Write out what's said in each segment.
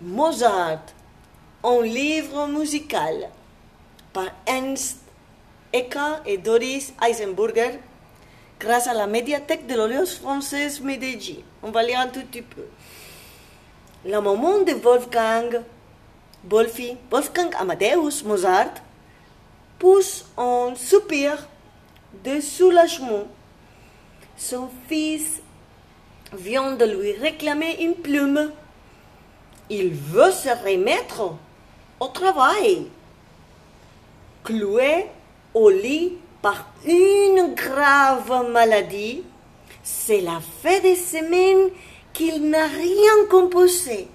Mozart, un livre musical par Ernst Eka et Doris Eisenburger grâce à la médiathèque de l'Orléans française Medellin. On va lire un tout petit peu. La maman de Wolfgang, Wolfgang Amadeus Mozart, pousse un soupir de soulagement. Son fils vient de lui réclamer une plume. Il veut se remettre au travail. Cloué au lit par une grave maladie, c'est la fait des semaines qu'il n'a rien composé.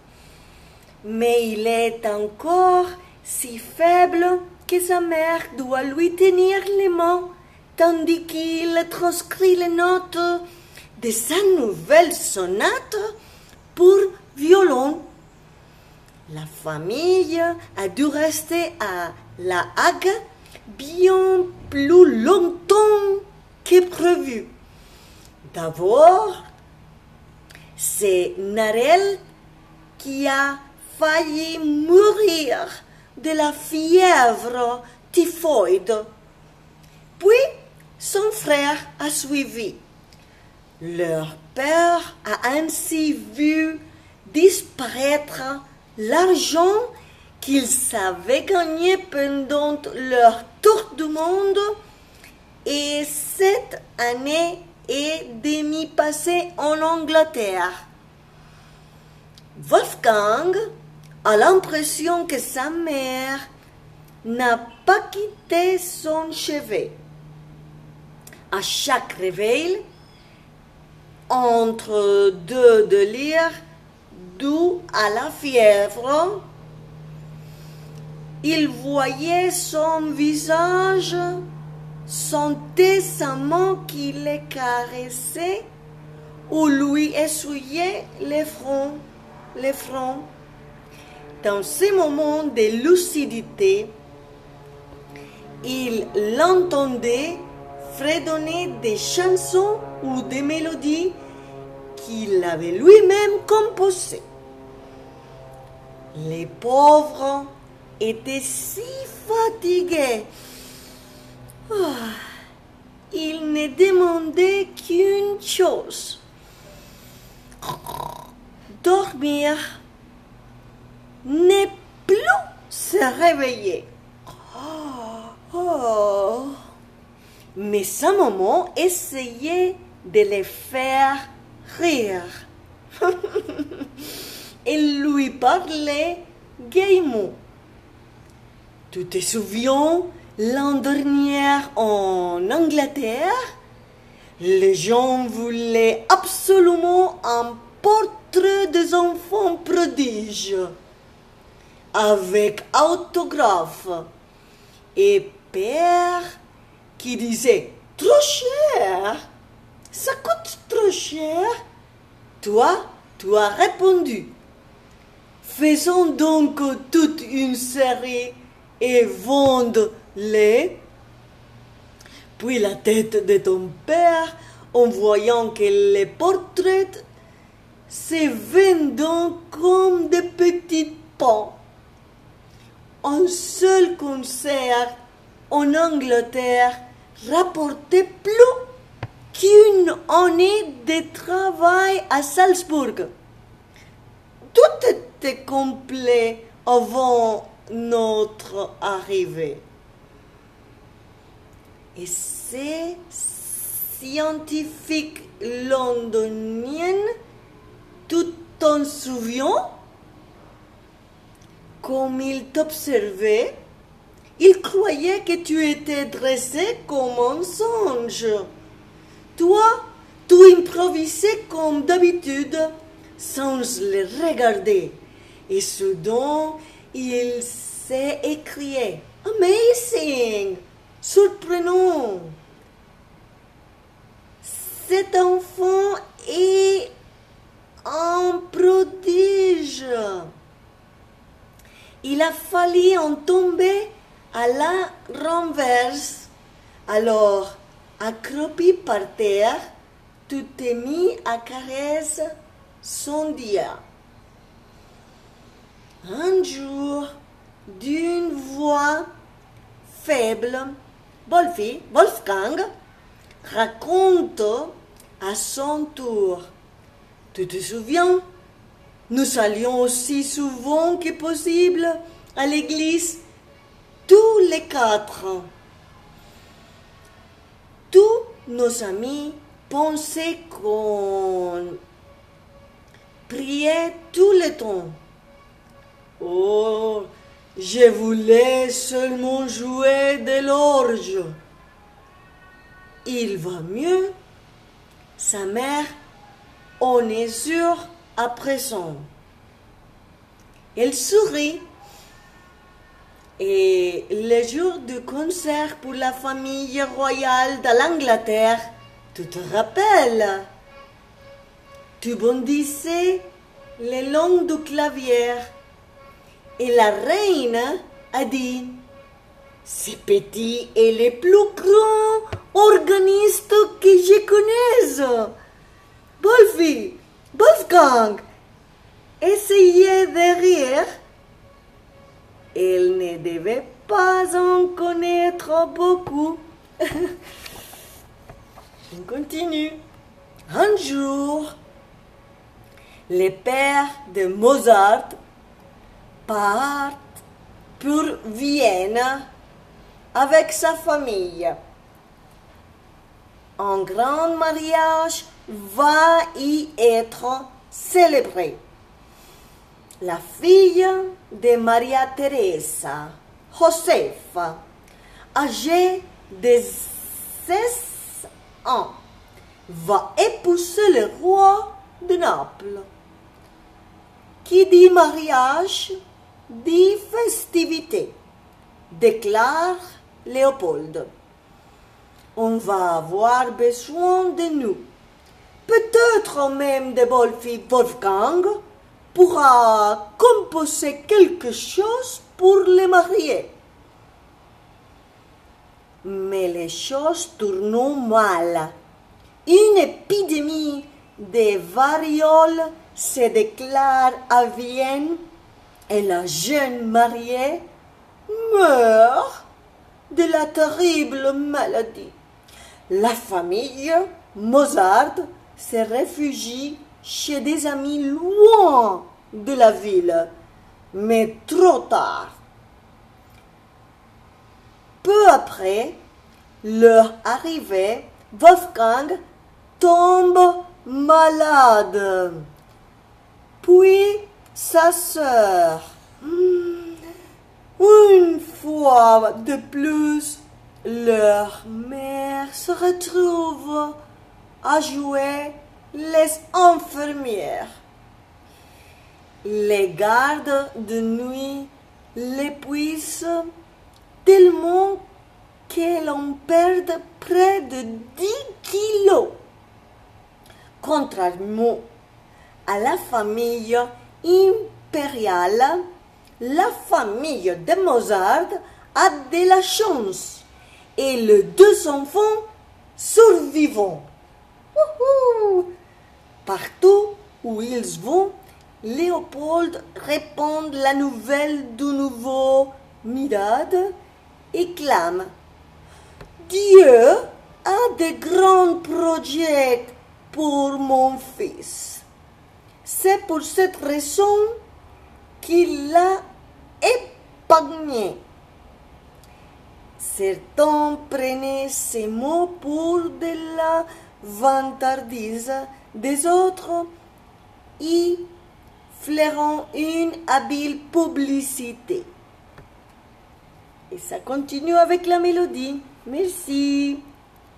Mais il est encore si faible que sa mère doit lui tenir les mains tandis qu'il transcrit les notes de sa nouvelle sonate pour violon. La famille a dû rester à La Hague bien plus longtemps que prévu. D'abord, c'est Narel qui a failli mourir de la fièvre typhoïde. Puis, son frère a suivi. Leur père a ainsi vu disparaître l'argent qu'ils avaient gagné pendant leur tour du monde et cette année et demie passée en Angleterre. Wolfgang a l'impression que sa mère n'a pas quitté son chevet. À chaque réveil, entre deux délires, à la fièvre, il voyait son visage, sentait sa main qui le caressait ou lui essuyait les fronts, les fronts. Dans ces moments de lucidité, il l'entendait fredonner des chansons ou des mélodies qu'il avait lui-même composées. Les pauvres étaient si fatigués. Ah, ils ne demandaient qu'une chose. Dormir. Ne plus se réveiller. Oh. Mais sa maman essayait de les faire rire. Elle lui parlait gaiement. Tu te souviens, l'an dernier en Angleterre, les gens voulaient absolument un portrait des enfants prodiges avec autographe et père qui disait trop cher, ça coûte trop cher. Toi, tu as répondu. Faisons donc toute une série et vendons-les. Puis la tête de ton père, en voyant que les portraits se vendent comme des petits pains. Un seul concert en Angleterre rapportait plus qu'une année de travail à Salzbourg. Tout était complet avant notre arrivée. Et ces scientifiques londoniennes, tu t'en souviens Comme ils t'observaient, ils croyaient que tu étais dressé comme un songe. Toi, tu improvisais comme d'habitude, sans les regarder. Et soudain, il s'est écrié Amazing! Surprenant! Cet enfant est un prodige. Il a fallu en tomber à la renverse. Alors, accroupi par terre, tu t'es mis à caresser son dia. Un jour, d'une voix faible, Wolfgang, raconte à son tour. Tu te souviens? Nous allions aussi souvent que possible à l'église, tous les quatre. Tous nos amis pensaient qu'on priait tout le temps. Oh, je voulais seulement jouer de l'orge. Il va mieux. Sa mère en est sûre à présent. Elle sourit. Et le jour du concert pour la famille royale de l'Angleterre, tu te rappelles? Tu bondissais le long du clavier et la reine a dit Ce petit est le plus grand organiste que je connaisse. Wolfie, Wolfgang, essayez de rire. Elle ne devait pas en connaître beaucoup. On continue. Un jour, le père de Mozart part pour Vienne avec sa famille. Un grand mariage va y être célébré. La fille de Maria Teresa, Josefa, âgée de 16 ans, va épouser le roi de Naples. Qui dit mariage dit festivité, déclare Léopold. On va avoir besoin de nous. Peut-être même de Wolfgang pourra composer quelque chose pour les marier. Mais les choses tournent mal. Une épidémie de variole se déclare à Vienne et la jeune mariée meurt de la terrible maladie. La famille Mozart se réfugie chez des amis loin de la ville, mais trop tard. Peu après leur arrivée, Wolfgang tombe malade. Puis sa sœur. Une fois de plus, leur mère se retrouve à jouer les infirmières. Les gardes de nuit l'épuisent tellement qu'elle en perd près de 10 kilos. Contrairement à la famille impériale, la famille de Mozart a de la chance et les deux enfants survivent. Partout où ils vont, Léopold répand la nouvelle du nouveau mirade et clame Dieu a de grands projets pour mon fils. C'est pour cette raison qu'il l'a épargné. Certains prenaient ces mots pour de la vantardise, des autres y flairant une habile publicité. Et ça continue avec la mélodie. Merci.